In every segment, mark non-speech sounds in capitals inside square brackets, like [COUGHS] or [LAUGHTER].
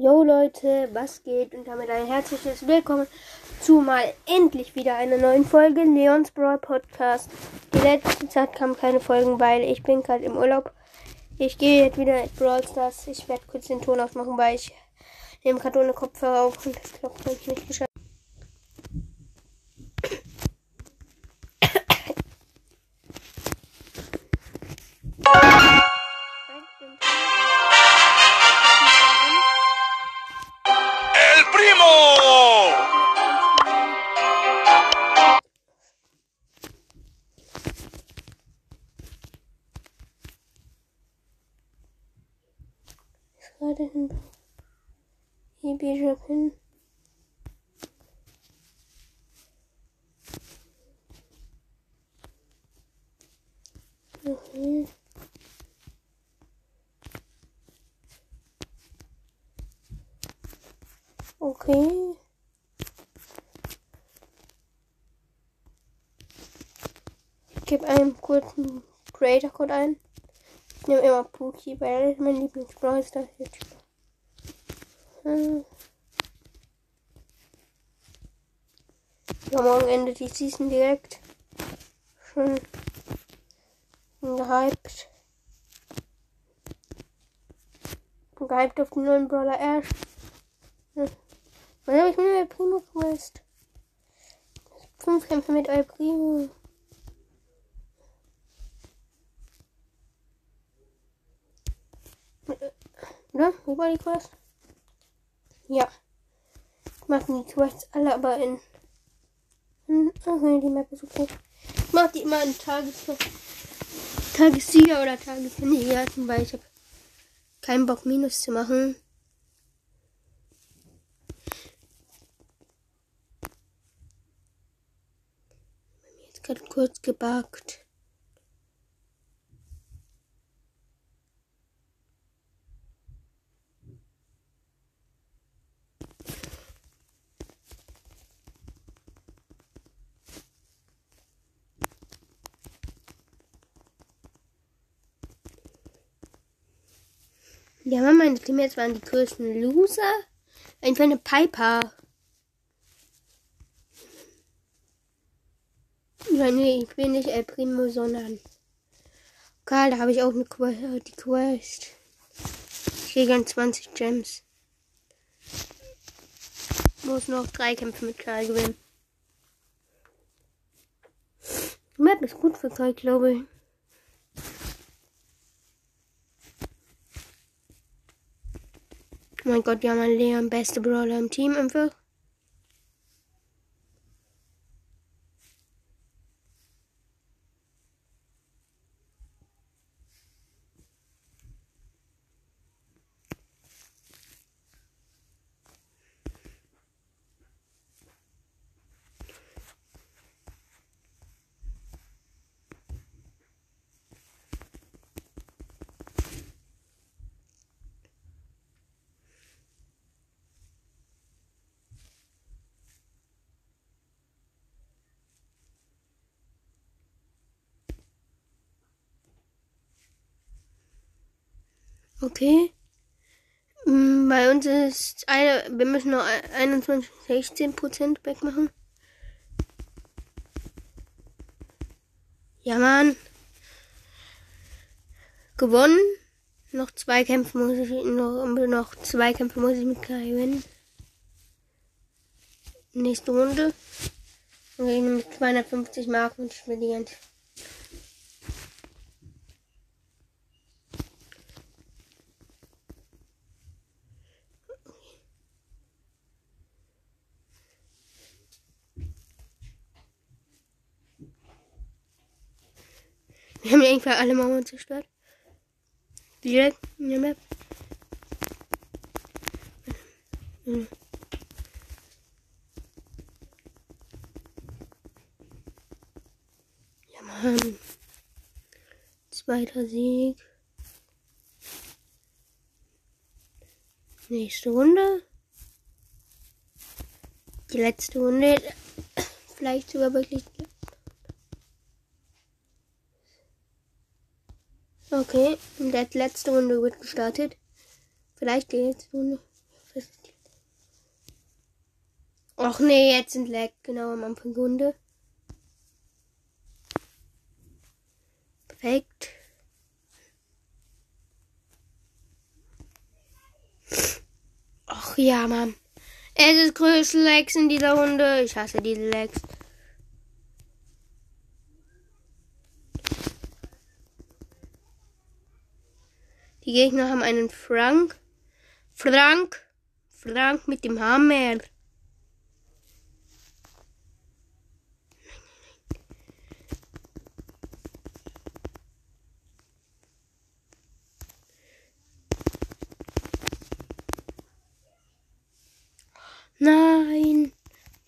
Jo Leute, was geht? Und damit ein herzliches Willkommen zu mal endlich wieder einer neuen Folge Leons Brawl Podcast. Die letzte Zeit kamen keine Folgen, weil ich bin gerade im Urlaub. Ich gehe jetzt wieder in Brawl Stars. Ich werde kurz den Ton ausmachen, weil ich nehme gerade ohne Kopfhörer auf und ich glaube, ich nicht geschafft. Gerade hin. Hier Bishop hin. Mhm. Okay. Ich gebe einen kurzen Creator Code ein. Ich nehme immer Pookie, weil ist mein Lieblingsbrawler. Hm. Ja, morgen endet die Season direkt. Schon gehypt. Gehypt auf den neuen Brawler Ash. Hm. Wann habe ich mir El Primo Quest? Fünf Kämpfe mit El Primo. Oder? Wie war die Quest? Ja. Ich mache die Quests alle aber in. in okay, die Map ist okay. Ich mache die immer in Tages Tagessieger oder Tageskandidaten, weil ich habe keinen Bock Minus zu machen. Bei mir ist gerade kurz gebackt. Ja, Mann, meine Teammates waren die größten Loser. Einfach eine Piper. Ja, nee, ich bin nicht El Primo, sondern Karl, da habe ich auch eine Quest, die Quest. Ich kriege dann 20 Gems. Muss noch drei Kämpfe mit Karl gewinnen. Die Map ist gut für Karl, glaube ich. Mein Gott, wir haben einen Leon, beste Brawler im Team einfach. Okay. Mm, Bei uns ist eine, wir müssen noch 21, 16 Prozent wegmachen. Ja, Mann. Gewonnen. Noch zwei Kämpfe muss ich noch, noch zwei Kämpfe muss ich mit Kai gewinnen. Nächste Runde. Und gehen mit 250 Marken und spielen die ganze Wir haben ja irgendwie alle Mauern zerstört. Direkt in der Map. Ja, Mann. Zweiter Sieg. Nächste Runde. Die letzte Runde. [COUGHS] Vielleicht sogar wirklich Okay, und die letzte Runde wird gestartet. Vielleicht die letzte Runde. Och nee, jetzt sind Lag genau am Anfang Runde. Perfekt. Och ja, Mann. Es ist größte Lags in dieser Runde. Ich hasse diese Lags. Die Gegner haben einen Frank. Frank. Frank mit dem Hammer. Nein.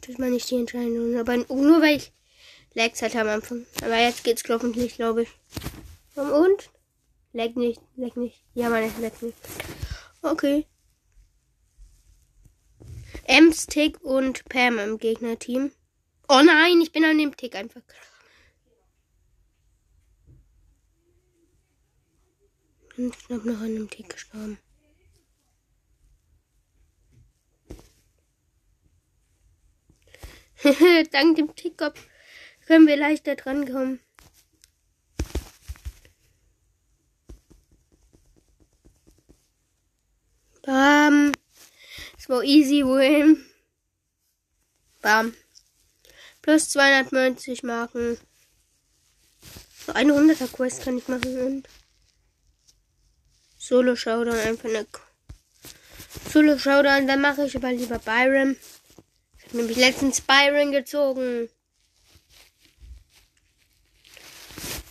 Das war nicht die Entscheidung. Aber nur weil ich Lags hatte am Anfang. Aber jetzt geht's hoffentlich, glaube ich. Und? Lag nicht, lag nicht. Ja, meine lag nicht. Okay. Ems, Tick und Pam im Gegnerteam. Oh nein, ich bin an dem Tick einfach. Bin knapp noch an dem Tick gestorben. [LAUGHS] Dank dem Tickup können wir leichter drankommen. Bam. Das war easy win. Bam. Plus 290 Marken. So 100er Quest kann ich machen und Solo Showdown einfach eine Solo Showdown, dann mache ich aber lieber Byron. Ich habe nämlich letztens Byron gezogen.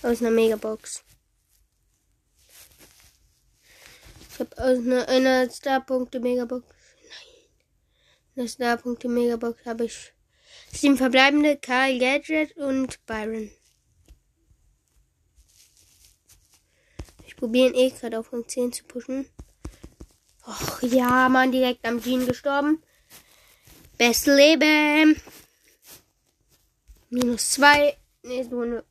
Aus einer Megabox. Ich habe aus einer, einer Star-Punkte Megabox. Nein. Eine Star-Punkte Megabox habe ich sieben verbleibende Karl Gadget und Byron. Ich probiere eh gerade auf Rang 10 zu pushen. Och ja, Mann, direkt am Jean gestorben. Beste Leben. Minus zwei. Nächste Runde.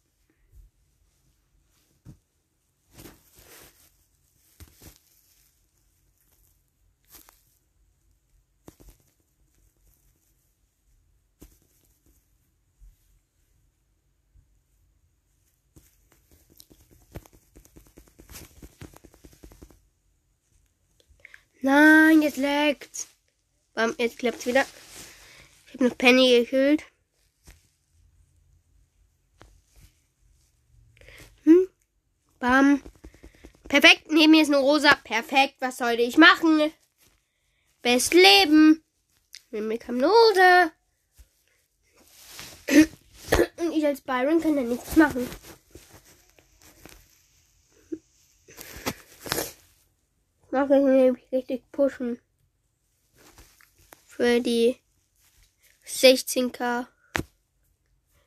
Nein, jetzt lagt's. Bam, jetzt klappt's wieder. Ich habe noch Penny gekillt. Hm? Bam. Perfekt, neben mir ist eine Rosa. Perfekt, was sollte ich machen? Best Leben. Neben mir kam eine Rosa. Und ich als Byron kann da nichts machen. Mache ich nämlich richtig pushen. Für die 16k.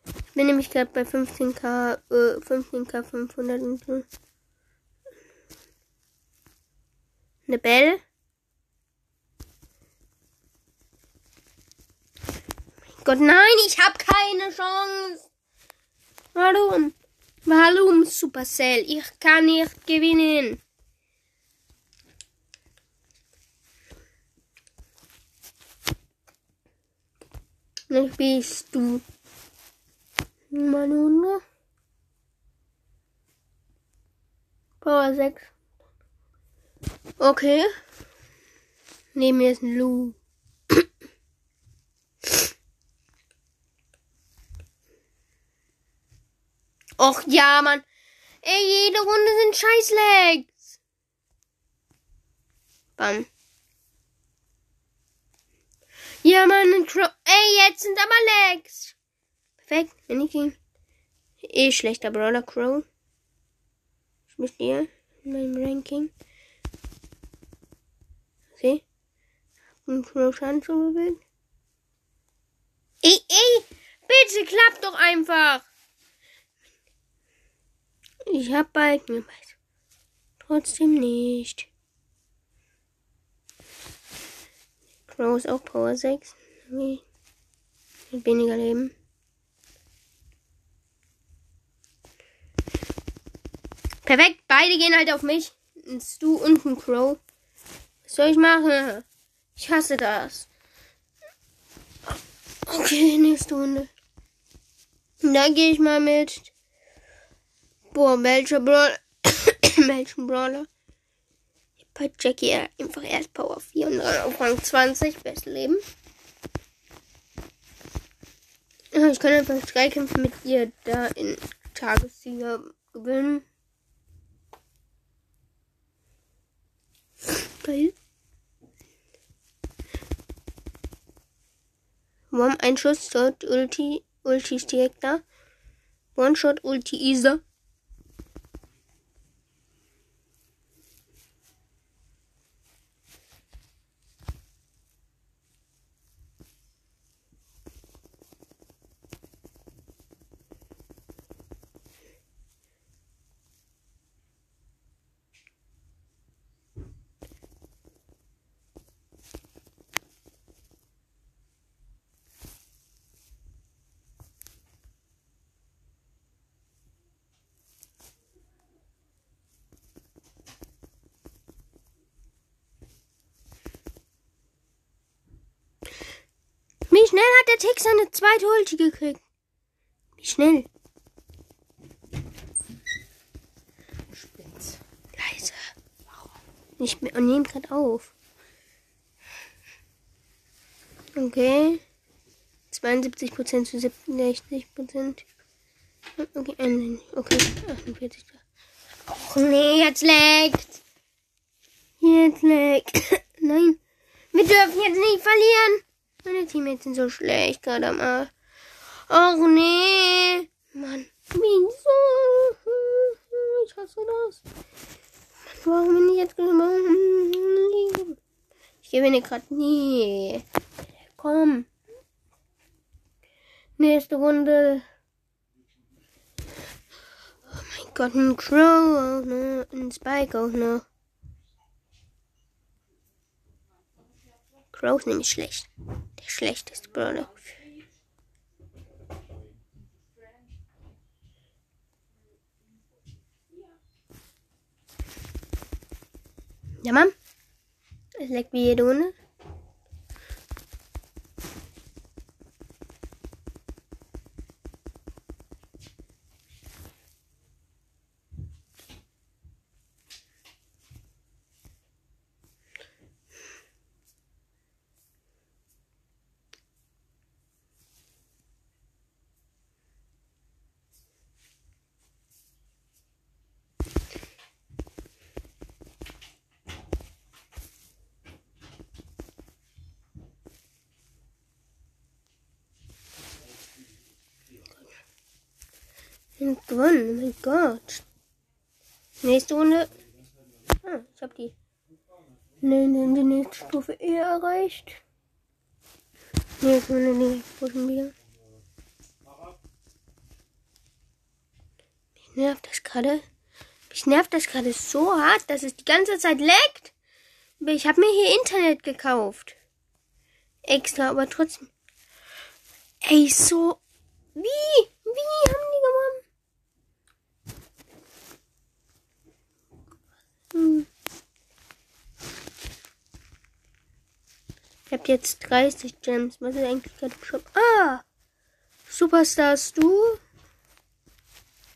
Ich bin nämlich gerade bei 15k, äh, 15k 500 und so. Eine Belle. Mein Gott, nein, ich habe keine Chance. Warum? Warum, Supercell? Ich kann nicht gewinnen. Nicht bist du. Manuna. Power 6. Okay. Neben mir ist ein Lu. Och ja, Mann. Ey, jede Runde sind Scheißlegs. Bam. Ja, ein Crow. Ey, jetzt sind aber Legs. Perfekt, wenn ich ihn. Eh schlechter Brawler Crow. Ich bin hier in meinem Ranking. Okay. Ein Crow Schaden zugewählt. Ey, ey, bitte klappt doch einfach. Ich hab Balken. Trotzdem nicht. Crow ist auch Power 6. Mit weniger Leben. Perfekt, beide gehen halt auf mich. Ein Stu und ein Crow. Was soll ich machen? Ich hasse das. Okay, nächste Runde. Da gehe ich mal mit. Boah, welcher Brawler? [COUGHS] welchen Brawler? Bei Jackie einfach erst Power 4 und dann auf Rang 20. Beste Leben. Ich kann einfach drei Kämpfe mit ihr da in Tagessieger gewinnen. Geil. Warum ein Schuss dort Ulti, Ulti ist direkt da. One-Shot Ulti Isa. Wie schnell hat der Tick seine zweite Ulti gekriegt? Wie schnell? Spitz. Leise. Ich nehme gerade auf. Okay. 72% zu 67%. Okay, äh, okay, 48. Och nee, jetzt leckt. Jetzt leckt. [COUGHS] Nein. Wir dürfen jetzt nicht verlieren. Meine Teammates sind so schlecht gerade Arsch. Och nee. Mann. Wieso? Ich hasse das. Warum bin ich jetzt gewonnen? Ich gewinne gerade nie. Komm. Nächste Runde. Oh mein Gott, ein Crow auch noch. Ein Spike auch noch. Crow ist nämlich schlecht. Der schlechteste Brawler. Ja, Mann. Es leckt wie jede Runde. Und gewonnen. Oh mein Gott. Nächste Runde. Ah, ich hab die. Nee, nee, die nächste Stufe eher erreicht. Nächste Runde, nee, schon wieder? Mich nervt das gerade. Mich nervt das gerade so hart, dass es die ganze Zeit leckt. Ich habe mir hier Internet gekauft. Extra, aber trotzdem. Ey, so. Wie haben die gewonnen? Hm. Ich hab jetzt 30 Gems. Was ist eigentlich gerade Shop? Ah! Superstars du?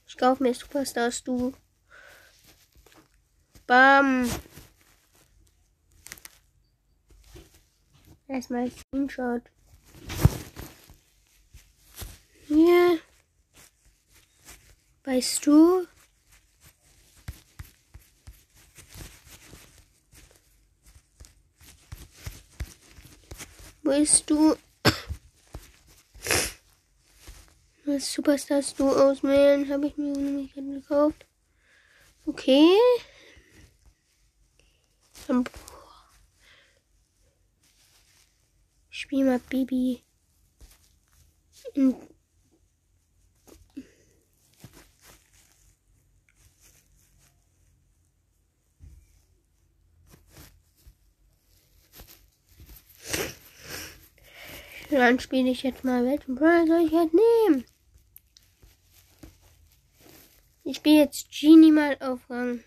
Ich kauf mir Superstars du. Bam. Erstmal Screenshot. Hier. Weißt du? Willst du was Superstars du auswählen? Habe ich mir nämlich gekauft. Okay. Dann Spiel mal. In Dann spiele ich jetzt mal. Welchen Brawler soll ich halt nehmen? Ich spiele jetzt Genie mal auf Rang.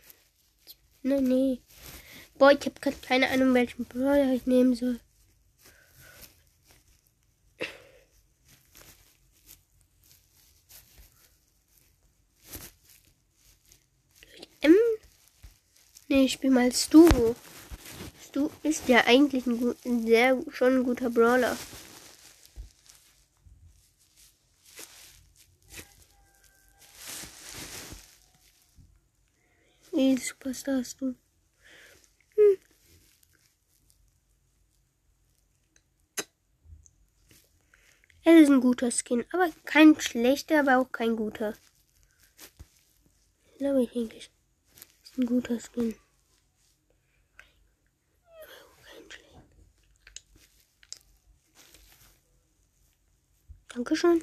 Ne, nee. Boah, ich habe gerade keine Ahnung, welchen Brawler ich nehmen soll. M? Nee, ich spiele mal Stu. Stu ist ja eigentlich ein sehr schon ein guter Brawler. Wie Superstar hast du? Hm. Es ist ein guter Skin, aber kein schlechter, aber auch kein guter. Glaube ich eigentlich. Ist ein guter Skin. Dankeschön.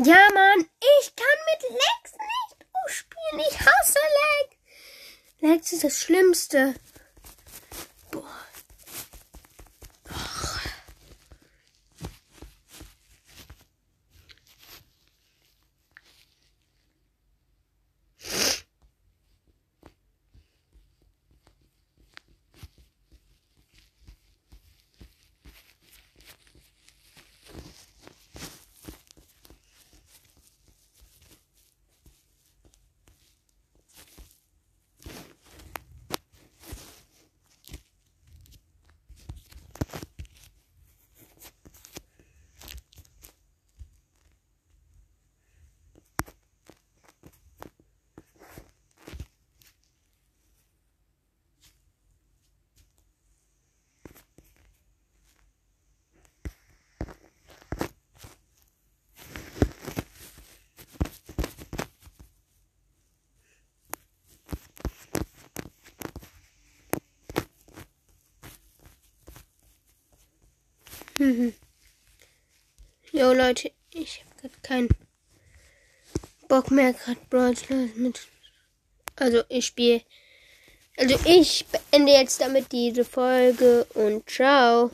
Ja, Mann, ich kann mit Lex nicht spielen. Ich hasse Lex. Lex ist das Schlimmste. Jo Leute, ich habe gerade keinen Bock mehr gerade Brawl mit. Also ich spiele. Also ich beende jetzt damit diese Folge und ciao.